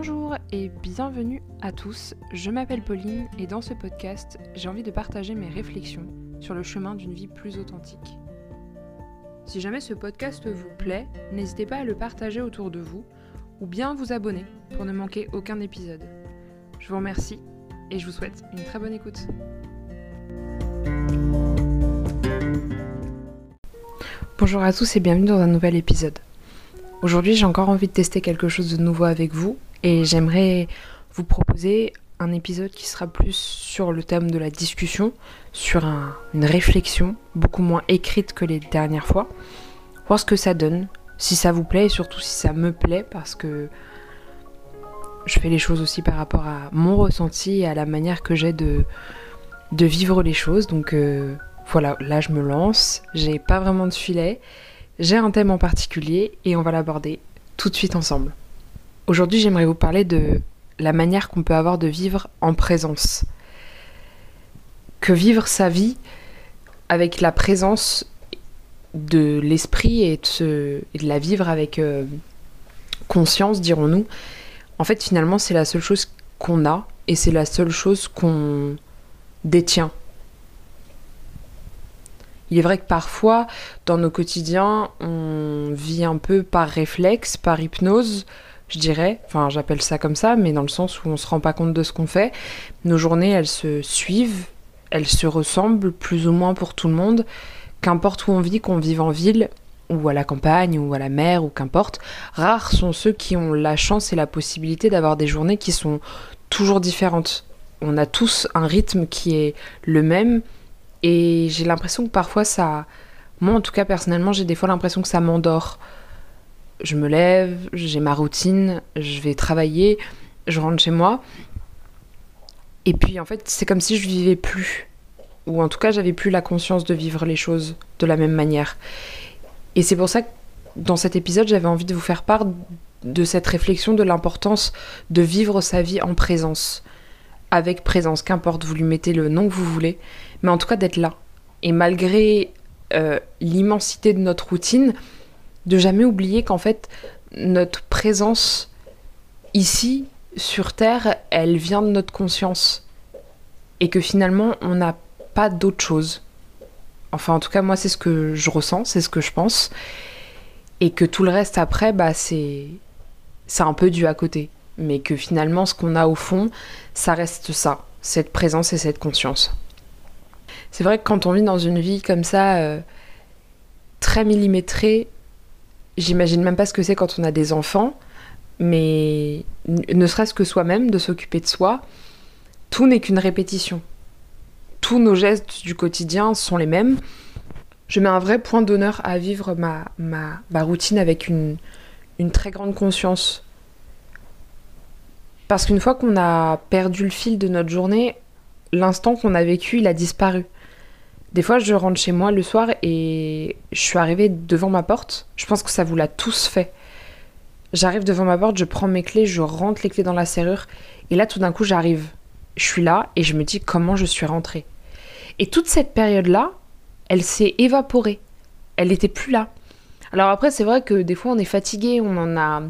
Bonjour et bienvenue à tous, je m'appelle Pauline et dans ce podcast, j'ai envie de partager mes réflexions sur le chemin d'une vie plus authentique. Si jamais ce podcast vous plaît, n'hésitez pas à le partager autour de vous ou bien vous abonner pour ne manquer aucun épisode. Je vous remercie et je vous souhaite une très bonne écoute. Bonjour à tous et bienvenue dans un nouvel épisode. Aujourd'hui j'ai encore envie de tester quelque chose de nouveau avec vous et j'aimerais vous proposer un épisode qui sera plus sur le thème de la discussion, sur une réflexion beaucoup moins écrite que les dernières fois, voir ce que ça donne, si ça vous plaît et surtout si ça me plaît parce que je fais les choses aussi par rapport à mon ressenti et à la manière que j'ai de, vivre les choses. Donc euh, voilà, là je me lance, j'ai pas vraiment de filet, j'ai un thème en particulier et on va l'aborder tout de suite ensemble. Aujourd'hui j'aimerais vous parler de la manière qu'on peut avoir de vivre en présence. Que vivre sa vie avec la présence de l'esprit et, de la vivre avec euh, conscience, dirons-nous, en fait finalement c'est la seule chose qu'on a et c'est la seule chose qu'on détient. Il est vrai que parfois, dans nos quotidiens, on vit un peu par réflexe, par hypnose, je dirais. Enfin, j'appelle ça comme ça, mais dans le sens où on se rend pas compte de ce qu'on fait. Nos journées, elles se suivent, elles se ressemblent plus ou moins pour tout le monde. Qu'importe où on vit, qu'on vive en ville ou à la campagne ou à la mer ou qu'importe, rares sont ceux qui ont la chance et la possibilité d'avoir des journées qui sont toujours différentes. On a tous un rythme qui est le même et j'ai l'impression que parfois ça... Moi en tout cas personnellement j'ai des fois l'impression que ça m'endort je me lève, j'ai ma routine, je vais travailler, je rentre chez moi. Et puis en fait, c'est comme si je vivais plus. Ou en tout cas, j'avais plus la conscience de vivre les choses de la même manière. Et c'est pour ça que dans cet épisode, j'avais envie de vous faire part de cette réflexion de l'importance de vivre sa vie en présence. Avec présence, qu'importe, vous lui mettez le nom que vous voulez. Mais en tout cas, d'être là. Et malgré euh, l'immensité de notre routine, de jamais oublier qu'en fait, notre présence ici, sur Terre, elle vient de notre conscience. Et que finalement, on n'a pas d'autre chose. Enfin, en tout cas, moi, c'est ce que je ressens, c'est ce que je pense. Et que tout le reste après, bah, c'est. C'est un peu dû à côté. Mais que finalement, ce qu'on a au fond, ça reste ça, cette présence et cette conscience. C'est vrai que quand on vit dans une vie comme ça, euh, très millimétrée, J'imagine même pas ce que c'est quand on a des enfants, mais ne serait-ce que soi-même, de s'occuper de soi, tout n'est qu'une répétition. Tous nos gestes du quotidien sont les mêmes. Je mets un vrai point d'honneur à vivre ma, ma, ma routine avec une, une très grande conscience. Parce qu'une fois qu'on a perdu le fil de notre journée, l'instant qu'on a vécu, il a disparu. Des fois, je rentre chez moi le soir et je suis arrivée devant ma porte. Je pense que ça vous l'a tous fait. J'arrive devant ma porte, je prends mes clés, je rentre les clés dans la serrure. Et là, tout d'un coup, j'arrive. Je suis là et je me dis comment je suis rentrée. Et toute cette période-là, elle s'est évaporée. Elle n'était plus là. Alors après, c'est vrai que des fois, on est fatigué, on en a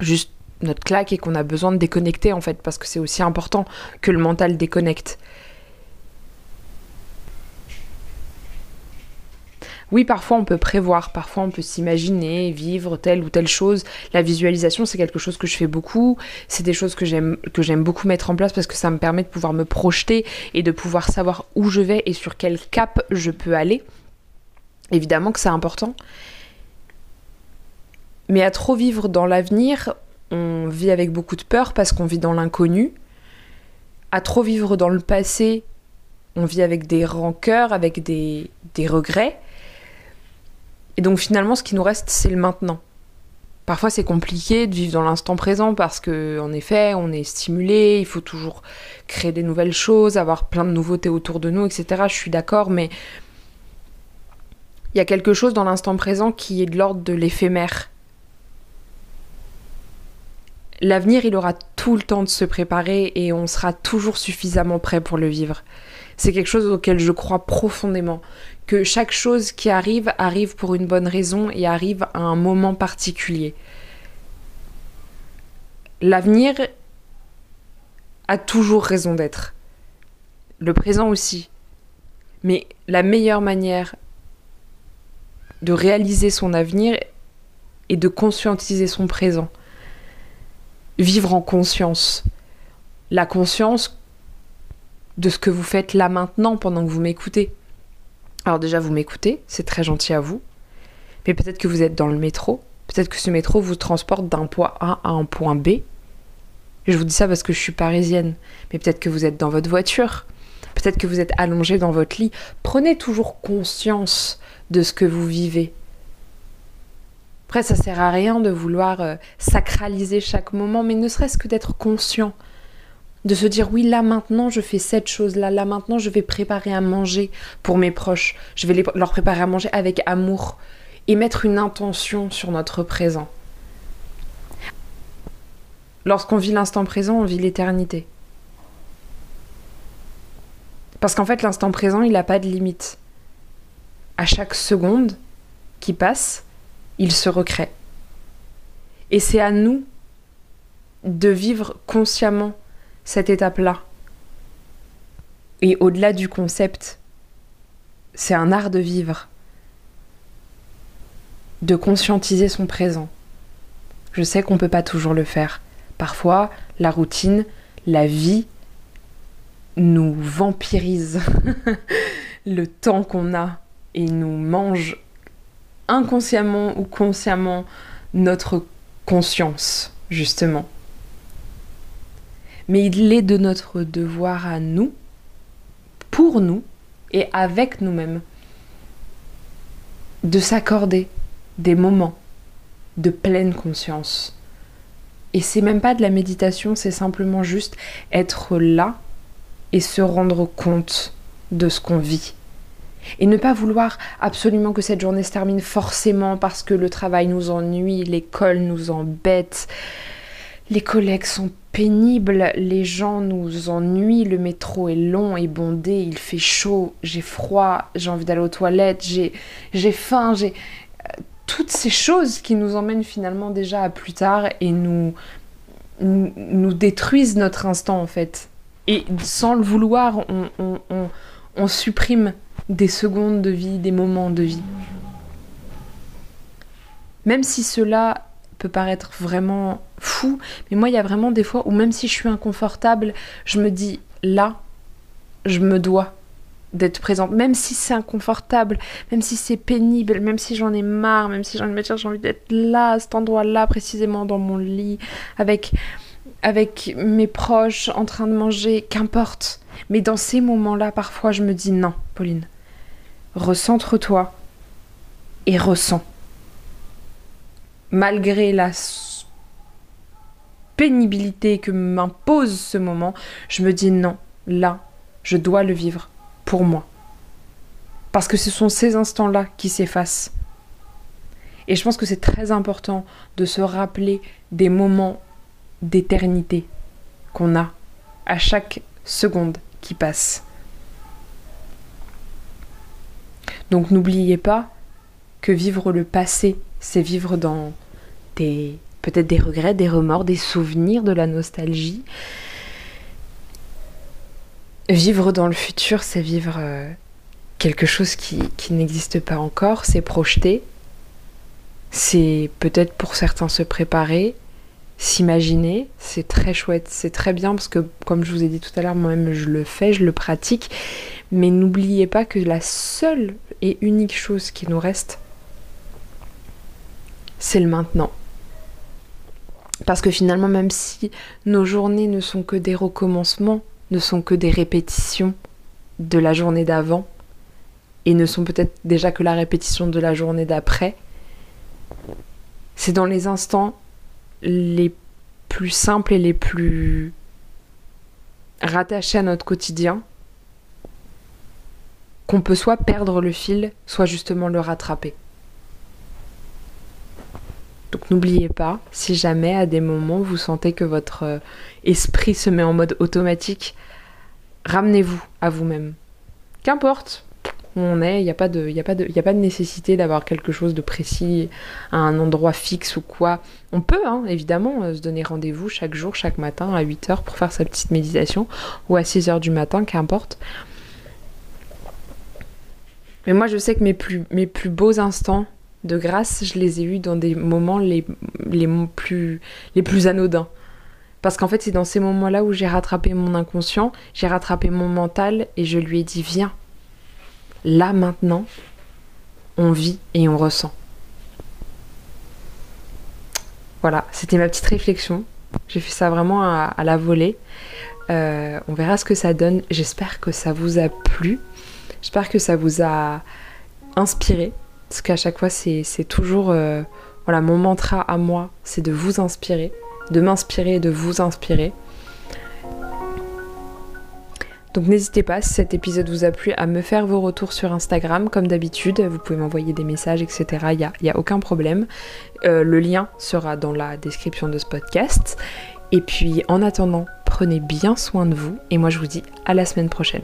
juste notre claque et qu'on a besoin de déconnecter en fait, parce que c'est aussi important que le mental déconnecte. Oui, parfois on peut prévoir, parfois on peut s'imaginer, vivre telle ou telle chose. La visualisation, c'est quelque chose que je fais beaucoup. C'est des choses que j'aime que j'aime beaucoup mettre en place parce que ça me permet de pouvoir me projeter et de pouvoir savoir où je vais et sur quel cap je peux aller. Évidemment que c'est important. Mais à trop vivre dans l'avenir, on vit avec beaucoup de peur parce qu'on vit dans l'inconnu. À trop vivre dans le passé, on vit avec des rancœurs, avec des, des regrets. Et donc finalement, ce qui nous reste, c'est le maintenant. Parfois, c'est compliqué de vivre dans l'instant présent parce que, en effet, on est stimulé, il faut toujours créer des nouvelles choses, avoir plein de nouveautés autour de nous, etc. Je suis d'accord, mais il y a quelque chose dans l'instant présent qui est de l'ordre de l'éphémère. L'avenir, il aura tout le temps de se préparer et on sera toujours suffisamment prêt pour le vivre. C'est quelque chose auquel je crois profondément que chaque chose qui arrive arrive pour une bonne raison et arrive à un moment particulier. L'avenir a toujours raison d'être. Le présent aussi. Mais la meilleure manière de réaliser son avenir est de conscientiser son présent. Vivre en conscience. La conscience de ce que vous faites là maintenant pendant que vous m'écoutez. Alors déjà, vous m'écoutez, c'est très gentil à vous. Mais peut-être que vous êtes dans le métro. Peut-être que ce métro vous transporte d'un point A à un point B. je vous dis ça parce que je suis parisienne. Mais peut-être que vous êtes dans votre voiture. Peut-être que vous êtes allongé dans votre lit. Prenez toujours conscience de ce que vous vivez. Après, ça sert à rien de vouloir euh, sacraliser chaque moment, mais ne serait-ce que d'être conscient de se dire oui là maintenant je fais cette chose là là maintenant je vais préparer à manger pour mes proches. Je vais leur préparer à manger avec amour et mettre une intention sur notre présent. Lorsqu'on vit l'instant présent on vit l'éternité. Parce qu'en fait l'instant présent il n'a pas de limite. À chaque seconde qui passe il se recrée. Et c'est à nous de vivre consciemment cette étape-là. Et au-delà du concept, c'est un art de vivre, de conscientiser son présent. Je sais qu'on ne peut pas toujours le faire. Parfois, la routine, la vie nous vampirise le temps qu'on a et nous mange inconsciemment ou consciemment notre conscience, justement mais il est de notre devoir à nous, pour nous et avec nous-mêmes, de s'accorder des moments de pleine conscience. Et c'est même pas de la méditation, c'est simplement juste être là et se rendre compte de ce qu'on vit. Et ne pas vouloir absolument que cette journée se termine forcément parce que le travail nous ennuie, l'école nous embête, les collègues sont pénibles, les gens nous ennuient, le métro est long et bondé, il fait chaud, j'ai froid, j'ai envie d'aller aux toilettes, j'ai, faim, j'ai euh, toutes ces choses qui nous emmènent finalement déjà à plus tard et nous, nous, détruisent notre instant en fait. Et sans le vouloir, on, on supprime des secondes de vie, des moments de vie. Même si cela peut paraître vraiment fou, mais moi il y a vraiment des fois où même si je suis inconfortable, je me dis là, je me dois d'être présente, même si c'est inconfortable, même si c'est pénible, même si j'en ai marre, même si j'ai envie de j'ai envie d'être là, à cet endroit-là, précisément dans mon lit, avec, avec mes proches, en train de manger, qu'importe. Mais dans ces moments-là, parfois, je me dis non, Pauline, recentre-toi et ressens malgré la pénibilité que m'impose ce moment, je me dis non, là, je dois le vivre pour moi. Parce que ce sont ces instants-là qui s'effacent. Et je pense que c'est très important de se rappeler des moments d'éternité qu'on a à chaque seconde qui passe. Donc n'oubliez pas que vivre le passé c'est vivre dans des peut-être des regrets, des remords, des souvenirs, de la nostalgie. Vivre dans le futur, c'est vivre euh, quelque chose qui, qui n'existe pas encore, c'est projeter, c'est peut-être pour certains se préparer, s'imaginer, c'est très chouette, c'est très bien parce que comme je vous ai dit tout à l'heure, moi-même je le fais, je le pratique, mais n'oubliez pas que la seule et unique chose qui nous reste, c'est le maintenant. Parce que finalement, même si nos journées ne sont que des recommencements, ne sont que des répétitions de la journée d'avant, et ne sont peut-être déjà que la répétition de la journée d'après, c'est dans les instants les plus simples et les plus rattachés à notre quotidien qu'on peut soit perdre le fil, soit justement le rattraper. Donc n'oubliez pas, si jamais à des moments vous sentez que votre euh, esprit se met en mode automatique, ramenez-vous à vous-même. Qu'importe, où on est. Il n'y a, pas de, y a, a pas de nécessité d'avoir quelque chose de précis un endroit fixe ou quoi. On peut, hein, évidemment, euh, se donner rendez-vous chaque jour, chaque matin à 8h pour faire sa petite méditation ou à 6h du matin, qu'importe. Mais moi, je sais que mes plus beaux instants de grâce, je les ai eus dans des moments les, les, plus, les plus anodins. Parce qu'en fait, c'est dans ces moments-là où j'ai rattrapé mon inconscient, j'ai rattrapé mon mental et je lui ai dit Viens, là maintenant, on vit et on ressent. Voilà, c'était ma petite réflexion. J'ai fait ça vraiment à, la volée. Euh, on verra ce que ça donne. J'espère que ça vous a plu. J'espère que ça vous a inspiré. Parce qu'à chaque fois, c'est toujours. Euh, voilà, mon mantra à moi, c'est de vous inspirer. De m'inspirer et de vous inspirer. Donc n'hésitez pas, si cet épisode vous a plu, à me faire vos retours sur Instagram, comme d'habitude. Vous pouvez m'envoyer des messages, etc. Il n'y a, aucun problème. Euh, le lien sera dans la description de ce podcast. Et puis en attendant, prenez bien soin de vous. Et moi je vous dis à la semaine prochaine.